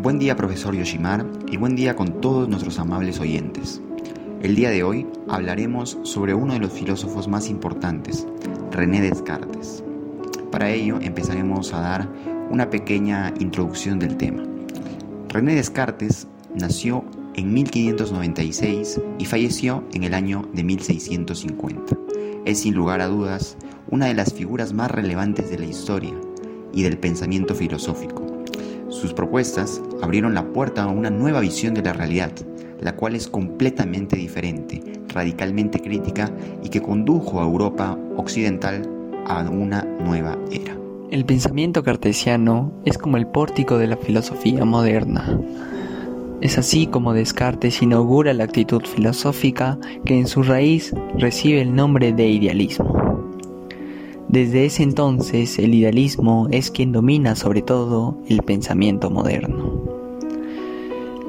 Buen día profesor Yoshimar y buen día con todos nuestros amables oyentes. El día de hoy hablaremos sobre uno de los filósofos más importantes, René Descartes. Para ello empezaremos a dar una pequeña introducción del tema. René Descartes nació en 1596 y falleció en el año de 1650. Es sin lugar a dudas una de las figuras más relevantes de la historia y del pensamiento filosófico. Sus propuestas abrieron la puerta a una nueva visión de la realidad, la cual es completamente diferente, radicalmente crítica y que condujo a Europa occidental a una nueva era. El pensamiento cartesiano es como el pórtico de la filosofía moderna. Es así como Descartes inaugura la actitud filosófica que en su raíz recibe el nombre de idealismo. Desde ese entonces el idealismo es quien domina sobre todo el pensamiento moderno.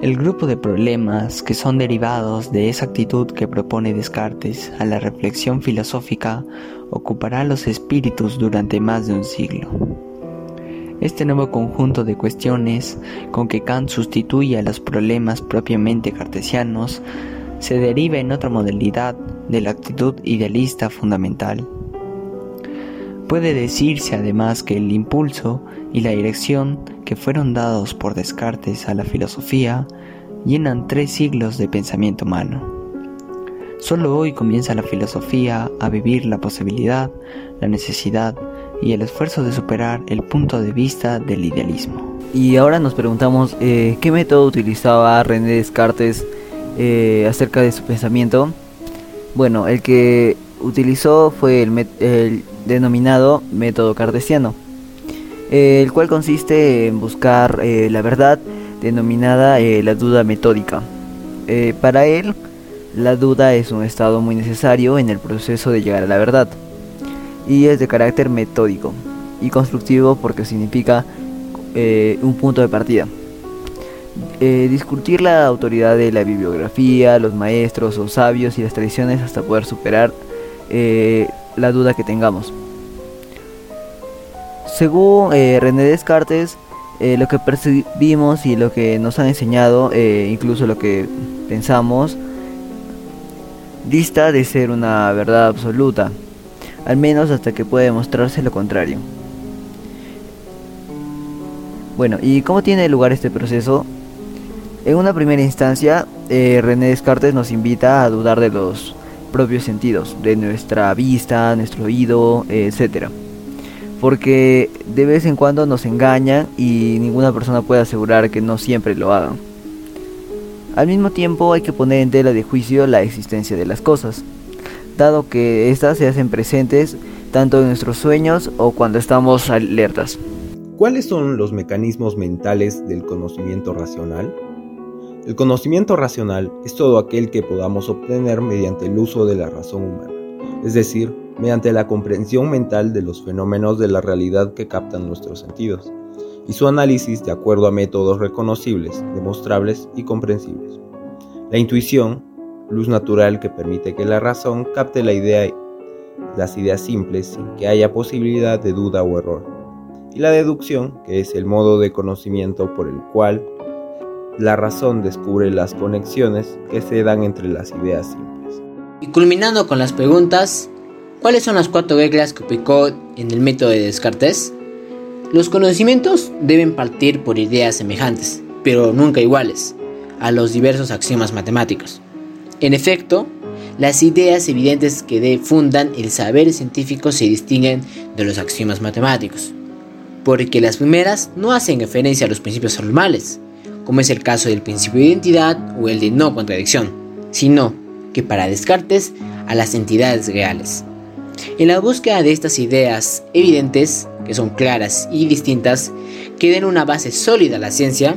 El grupo de problemas que son derivados de esa actitud que propone Descartes a la reflexión filosófica ocupará los espíritus durante más de un siglo. Este nuevo conjunto de cuestiones con que Kant sustituye a los problemas propiamente cartesianos se deriva en otra modalidad de la actitud idealista fundamental Puede decirse además que el impulso y la dirección que fueron dados por Descartes a la filosofía llenan tres siglos de pensamiento humano. Solo hoy comienza la filosofía a vivir la posibilidad, la necesidad y el esfuerzo de superar el punto de vista del idealismo. Y ahora nos preguntamos eh, qué método utilizaba René Descartes eh, acerca de su pensamiento. Bueno, el que utilizó fue el, denominado método cartesiano, el cual consiste en buscar eh, la verdad denominada eh, la duda metódica. Eh, para él, la duda es un estado muy necesario en el proceso de llegar a la verdad y es de carácter metódico y constructivo porque significa un punto de partida. discutir la autoridad de la bibliografía, los maestros o sabios y las tradiciones hasta poder superar la duda que tengamos. Según eh, René Descartes, eh, lo que percibimos y lo que nos han enseñado, eh, incluso lo que pensamos, dista de ser una verdad absoluta, al menos hasta que pueda demostrarse lo contrario. Bueno, ¿y cómo tiene lugar este proceso? En una primera instancia, René Descartes nos invita a dudar de los propios sentidos, de nuestra vista, nuestro oído, etc. Porque de vez en cuando nos engañan y ninguna persona puede asegurar que no siempre lo hagan. Al mismo tiempo hay que poner en tela de juicio la existencia de las cosas, dado que éstas se hacen presentes tanto en nuestros sueños o cuando estamos alertas. ¿Cuáles son los mecanismos mentales del conocimiento racional? El conocimiento racional es todo aquel que podamos obtener mediante el uso de la razón humana, es decir, mediante la comprensión mental de los fenómenos de la realidad que captan nuestros sentidos, y su análisis de acuerdo a métodos reconocibles, demostrables y comprensibles. La intuición, luz natural que permite que la razón capte la idea, las ideas simples sin que haya posibilidad de duda o error. Y la deducción, que es el modo de conocimiento por el cual la razón descubre las conexiones que se dan entre las ideas simples. Y culminando con las preguntas, ¿cuáles son las cuatro reglas que aplicó en el método de Descartes? Los conocimientos deben partir por ideas semejantes, pero nunca iguales, a los diversos axiomas matemáticos. En efecto, las ideas evidentes que fundan el saber científico se distinguen de los axiomas matemáticos, porque las primeras no hacen referencia a los principios normales, como es el caso del principio de identidad o el de no contradicción, sino que para Descartes a las entidades reales. En la búsqueda de estas ideas evidentes, que son claras y distintas, que den una base sólida a la ciencia,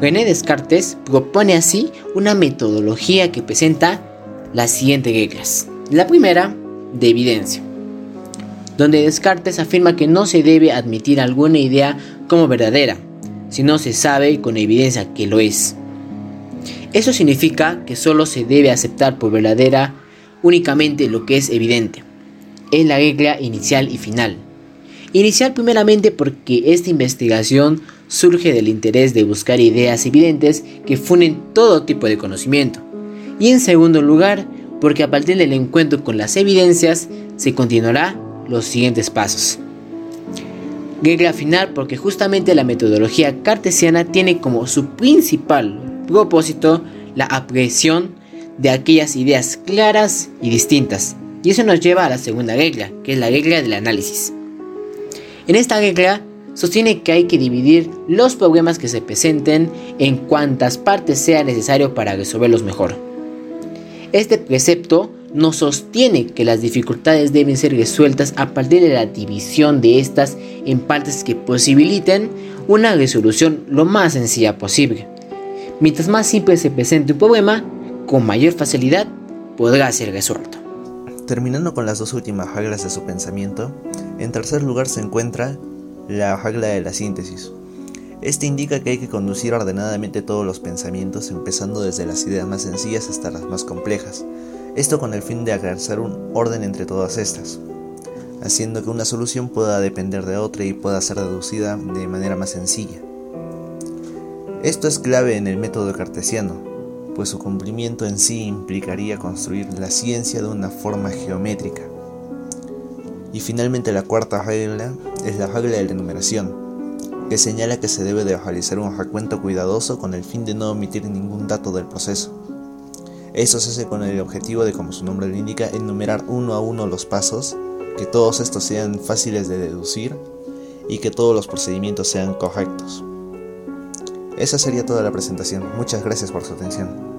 René Descartes propone así una metodología que presenta las siguientes reglas. La primera, de evidencia, donde Descartes afirma que no se debe admitir alguna idea como verdadera, si no se sabe con evidencia que lo es. Eso significa que solo se debe aceptar por verdadera únicamente lo que es evidente. Es la regla inicial y final. Iniciar primeramente porque esta investigación surge del interés de buscar ideas evidentes que funen todo tipo de conocimiento. Y en segundo lugar, porque a partir del encuentro con las evidencias se continuará los siguientes pasos. Regla final porque justamente la metodología cartesiana tiene como su principal propósito la aprehensión de aquellas ideas claras y distintas. Y eso nos lleva a la segunda regla, que es la regla del análisis. En esta regla sostiene que hay que dividir los problemas que se presenten en cuantas partes sea necesario para resolverlos mejor. Este precepto nos sostiene que las dificultades deben ser resueltas a partir de la división de estas en partes que posibiliten una resolución lo más sencilla posible. Mientras más simple se presente un problema, con mayor facilidad podrá ser resuelto. Terminando con las dos últimas reglas de su pensamiento, en tercer lugar se encuentra la regla de la síntesis. Este indica que hay que conducir ordenadamente todos los pensamientos, empezando desde las ideas más sencillas hasta las más complejas, esto con el fin de alcanzar un orden entre todas estas, haciendo que una solución pueda depender de otra y pueda ser deducida de manera más sencilla. Esto es clave en el método cartesiano, pues su cumplimiento en sí implicaría construir la ciencia de una forma geométrica. Y finalmente la cuarta regla es la regla de la enumeración, que señala que se debe de realizar un recuento cuidadoso con el fin de no omitir ningún dato del proceso. Eso se hace con el objetivo de, como su nombre lo indica, enumerar uno a uno los pasos, que todos estos sean fáciles de deducir y que todos los procedimientos sean correctos. Esa sería toda la presentación. Muchas gracias por su atención.